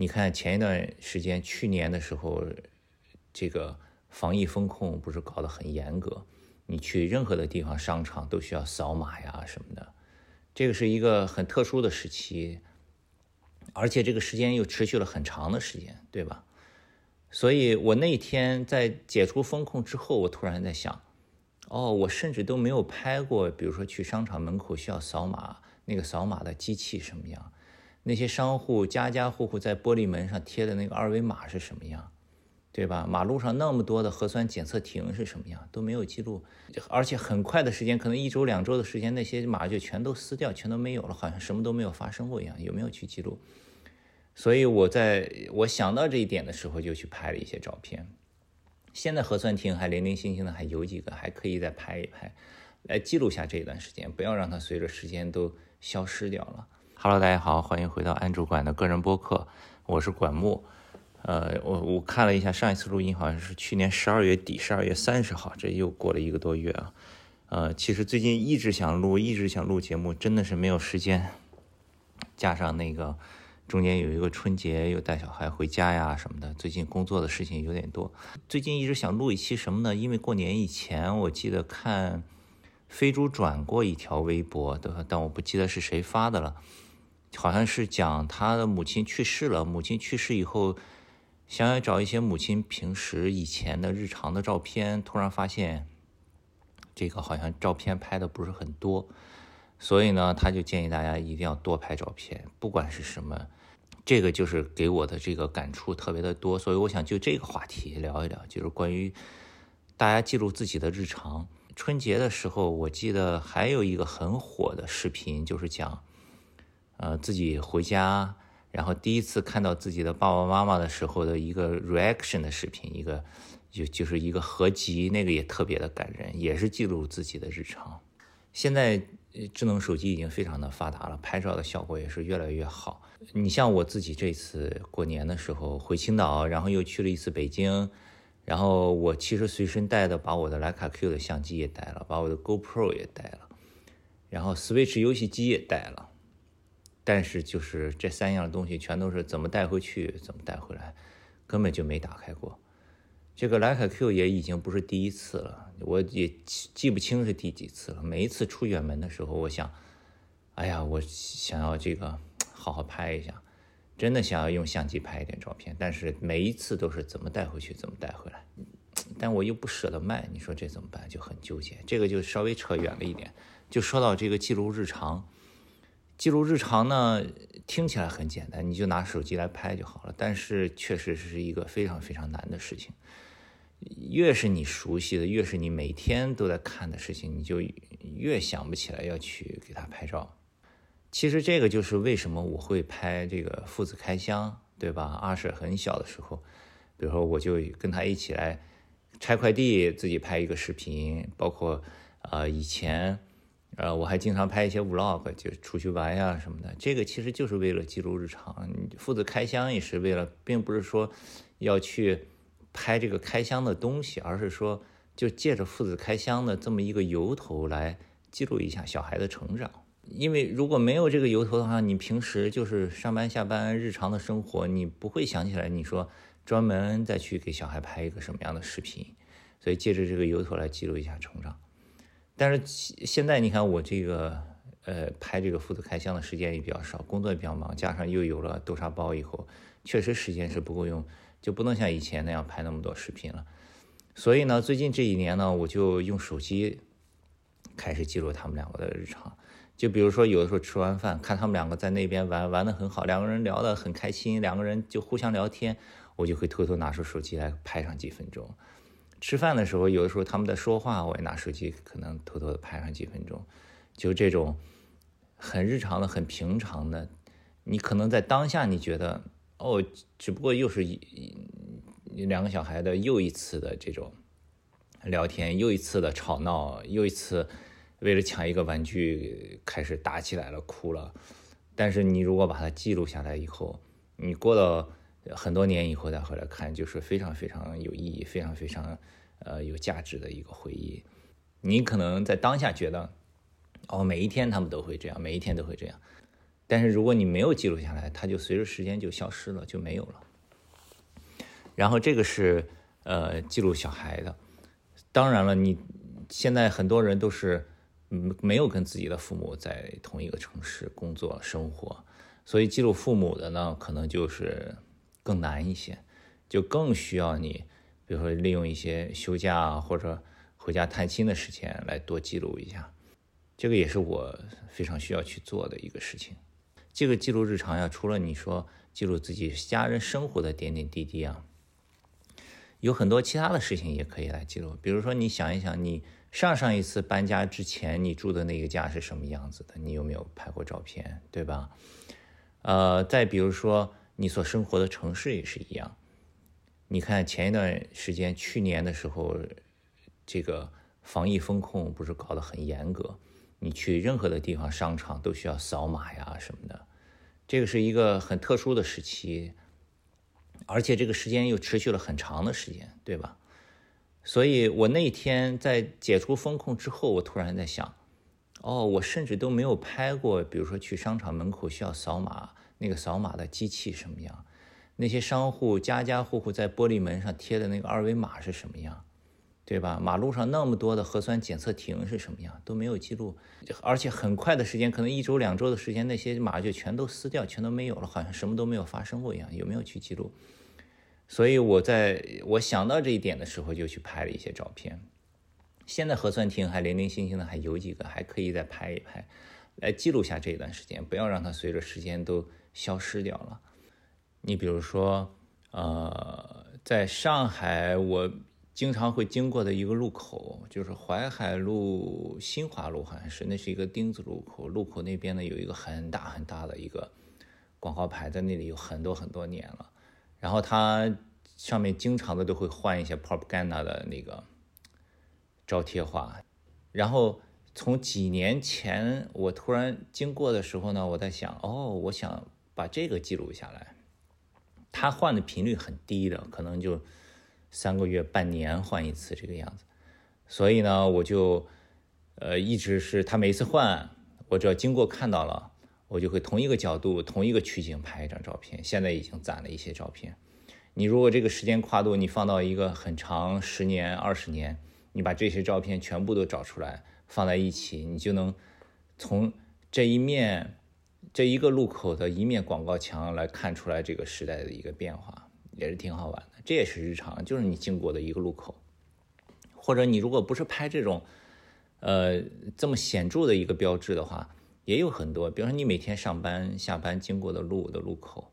你看前一段时间，去年的时候，这个防疫风控不是搞得很严格，你去任何的地方，商场都需要扫码呀什么的，这个是一个很特殊的时期，而且这个时间又持续了很长的时间，对吧？所以我那天在解除风控之后，我突然在想，哦，我甚至都没有拍过，比如说去商场门口需要扫码，那个扫码的机器什么样？那些商户家家户户在玻璃门上贴的那个二维码是什么样，对吧？马路上那么多的核酸检测亭是什么样都没有记录，而且很快的时间，可能一周两周的时间，那些码就全都撕掉，全都没有了，好像什么都没有发生过一样。有没有去记录？所以我在我想到这一点的时候，就去拍了一些照片。现在核酸亭还零零星星的，还有几个还可以再拍一拍，来记录下这一段时间，不要让它随着时间都消失掉了。Hello，大家好，欢迎回到安主管的个人播客，我是管木。呃，我我看了一下上一次录音，好像是去年十二月底，十二月三十号，这又过了一个多月啊。呃，其实最近一直想录，一直想录节目，真的是没有时间。加上那个中间有一个春节，又带小孩回家呀什么的，最近工作的事情有点多。最近一直想录一期什么呢？因为过年以前，我记得看飞猪转过一条微博的，但我不记得是谁发的了。好像是讲他的母亲去世了，母亲去世以后，想要找一些母亲平时以前的日常的照片，突然发现这个好像照片拍的不是很多，所以呢，他就建议大家一定要多拍照片，不管是什么，这个就是给我的这个感触特别的多，所以我想就这个话题聊一聊，就是关于大家记录自己的日常。春节的时候，我记得还有一个很火的视频，就是讲。呃，自己回家，然后第一次看到自己的爸爸妈妈的时候的一个 reaction 的视频，一个就就是一个合集，那个也特别的感人，也是记录自己的日常。现在智能手机已经非常的发达了，拍照的效果也是越来越好。你像我自己这次过年的时候回青岛，然后又去了一次北京，然后我其实随身带的把我的徕卡 Q 的相机也带了，把我的 GoPro 也带了，然后 Switch 游戏机也带了。但是就是这三样东西全都是怎么带回去，怎么带回来，根本就没打开过。这个徕卡 Q 也已经不是第一次了，我也记不清是第几次了。每一次出远门的时候，我想，哎呀，我想要这个好好拍一下，真的想要用相机拍一点照片。但是每一次都是怎么带回去，怎么带回来，但我又不舍得卖，你说这怎么办？就很纠结。这个就稍微扯远了一点，就说到这个记录日常。记录日常呢，听起来很简单，你就拿手机来拍就好了。但是确实是一个非常非常难的事情。越是你熟悉的，越是你每天都在看的事情，你就越想不起来要去给他拍照。其实这个就是为什么我会拍这个父子开箱，对吧？阿舍很小的时候，比如说我就跟他一起来拆快递，自己拍一个视频，包括呃以前。呃，我还经常拍一些 vlog，就出去玩呀什么的。这个其实就是为了记录日常。父子开箱也是为了，并不是说要去拍这个开箱的东西，而是说就借着父子开箱的这么一个由头来记录一下小孩的成长。因为如果没有这个由头的话，你平时就是上班下班日常的生活，你不会想起来你说专门再去给小孩拍一个什么样的视频。所以借着这个由头来记录一下成长。但是现在你看我这个，呃，拍这个父子开箱的时间也比较少，工作也比较忙，加上又有了豆沙包以后，确实时间是不够用，就不能像以前那样拍那么多视频了。所以呢，最近这一年呢，我就用手机开始记录他们两个的日常。就比如说，有的时候吃完饭，看他们两个在那边玩，玩的很好，两个人聊得很开心，两个人就互相聊天，我就会偷偷拿出手机来拍上几分钟。吃饭的时候，有的时候他们在说话，我也拿手机可能偷偷的拍上几分钟，就这种很日常的、很平常的，你可能在当下你觉得哦，只不过又是一两个小孩的又一次的这种聊天，又一次的吵闹，又一次为了抢一个玩具开始打起来了、哭了。但是你如果把它记录下来以后，你过了。很多年以后再回来看，就是非常非常有意义、非常非常呃有价值的一个回忆。你可能在当下觉得，哦，每一天他们都会这样，每一天都会这样。但是如果你没有记录下来，它就随着时间就消失了，就没有了。然后这个是呃记录小孩的，当然了，你现在很多人都是嗯没有跟自己的父母在同一个城市工作生活，所以记录父母的呢，可能就是更难一些，就更需要你，比如说利用一些休假或者回家探亲的时间来多记录一下，这个也是我非常需要去做的一个事情。这个记录日常呀，除了你说记录自己家人生活的点点滴滴啊，有很多其他的事情也可以来记录。比如说，你想一想，你上上一次搬家之前，你住的那个家是什么样子的？你有没有拍过照片，对吧？呃，再比如说，你所生活的城市也是一样。你看前一段时间，去年的时候，这个防疫风控不是搞得很严格，你去任何的地方，商场都需要扫码呀什么的。这个是一个很特殊的时期，而且这个时间又持续了很长的时间，对吧？所以我那天在解除风控之后，我突然在想，哦，我甚至都没有拍过，比如说去商场门口需要扫码，那个扫码的机器什么样？那些商户家家户户在玻璃门上贴的那个二维码是什么样？对吧？马路上那么多的核酸检测亭是什么样都没有记录，而且很快的时间，可能一周两周的时间，那些码就全都撕掉，全都没有了，好像什么都没有发生过一样。有没有去记录？所以我在我想到这一点的时候，就去拍了一些照片。现在核酸亭还零零星星的，还有几个，还可以再拍一拍，来记录下这一段时间，不要让它随着时间都消失掉了。你比如说，呃，在上海我。经常会经过的一个路口，就是淮海路、新华路，好像是那是一个丁字路口。路口那边呢，有一个很大很大的一个广告牌，在那里有很多很多年了。然后它上面经常的都会换一些 propaganda 的那个招贴画。然后从几年前我突然经过的时候呢，我在想，哦，我想把这个记录下来。他换的频率很低的，可能就。三个月、半年换一次这个样子，所以呢，我就，呃，一直是他每次换，我只要经过看到了，我就会同一个角度、同一个取景拍一张照片。现在已经攒了一些照片。你如果这个时间跨度你放到一个很长十年、二十年，你把这些照片全部都找出来放在一起，你就能从这一面、这一个路口的一面广告墙来看出来这个时代的一个变化，也是挺好玩的。这也是日常，就是你经过的一个路口，或者你如果不是拍这种，呃，这么显著的一个标志的话，也有很多，比如说你每天上班下班经过的路的路口，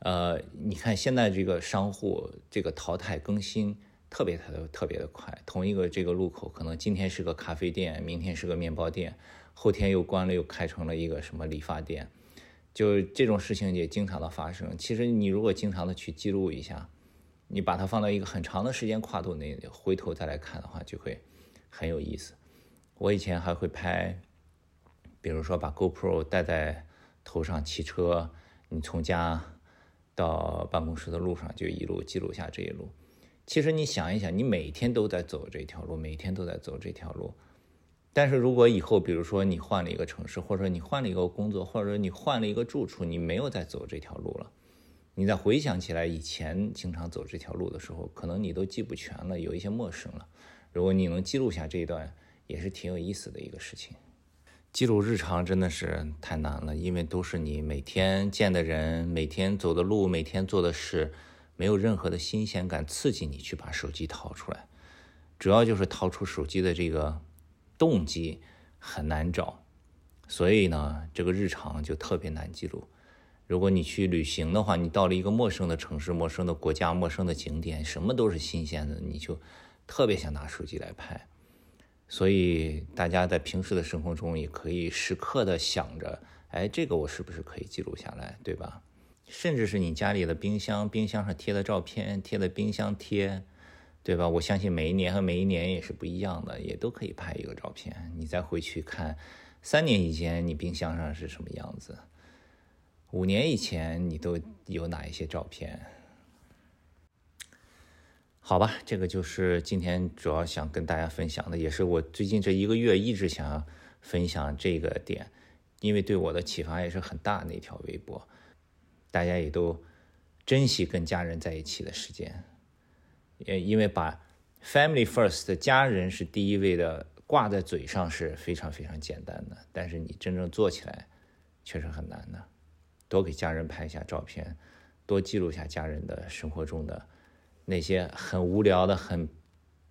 呃，你看现在这个商户这个淘汰更新特别特别特别的快，同一个这个路口，可能今天是个咖啡店，明天是个面包店，后天又关了又开成了一个什么理发店，就这种事情也经常的发生。其实你如果经常的去记录一下。你把它放到一个很长的时间跨度内，回头再来看的话，就会很有意思。我以前还会拍，比如说把 GoPro 戴在头上骑车，你从家到办公室的路上就一路记录下这一路。其实你想一想，你每天都在走这条路，每天都在走这条路。但是如果以后，比如说你换了一个城市，或者说你换了一个工作，或者说你换了一个住处，你没有再走这条路了。你再回想起来以前经常走这条路的时候，可能你都记不全了，有一些陌生了。如果你能记录下这一段，也是挺有意思的一个事情。记录日常真的是太难了，因为都是你每天见的人、每天走的路、每天做的事，没有任何的新鲜感刺激你去把手机掏出来。主要就是掏出手机的这个动机很难找，所以呢，这个日常就特别难记录。如果你去旅行的话，你到了一个陌生的城市、陌生的国家、陌生的景点，什么都是新鲜的，你就特别想拿手机来拍。所以大家在平时的生活中也可以时刻的想着，哎，这个我是不是可以记录下来，对吧？甚至是你家里的冰箱，冰箱上贴的照片，贴的冰箱贴，对吧？我相信每一年和每一年也是不一样的，也都可以拍一个照片，你再回去看三年以前你冰箱上是什么样子。五年以前你都有哪一些照片？好吧，这个就是今天主要想跟大家分享的，也是我最近这一个月一直想要分享这个点。因为对我的启发也是很大。那条微博，大家也都珍惜跟家人在一起的时间，也因为把 family first 家人是第一位的挂在嘴上是非常非常简单的，但是你真正做起来确实很难的。多给家人拍一下照片，多记录下家人的生活中的那些很无聊的、很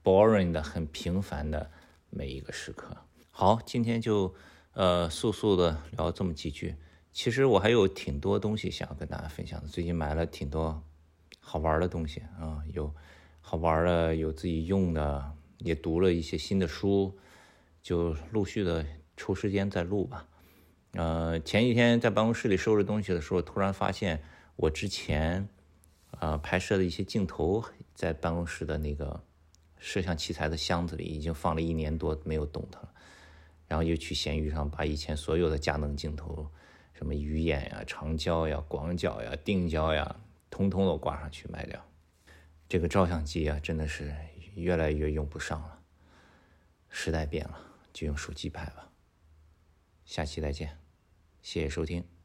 boring 的、很平凡的每一个时刻。好，今天就呃速速的聊这么几句。其实我还有挺多东西想要跟大家分享的。最近买了挺多好玩的东西啊，有好玩的，有自己用的，也读了一些新的书，就陆续的抽时间再录吧。呃，前几天在办公室里收拾东西的时候，突然发现我之前呃拍摄的一些镜头在办公室的那个摄像器材的箱子里已经放了一年多没有动它了，然后又去闲鱼上把以前所有的佳能镜头，什么鱼眼呀、长焦呀、广角呀、定焦呀，通通都挂上去卖掉。这个照相机啊，真的是越来越用不上了，时代变了，就用手机拍吧。下期再见。谢谢收听。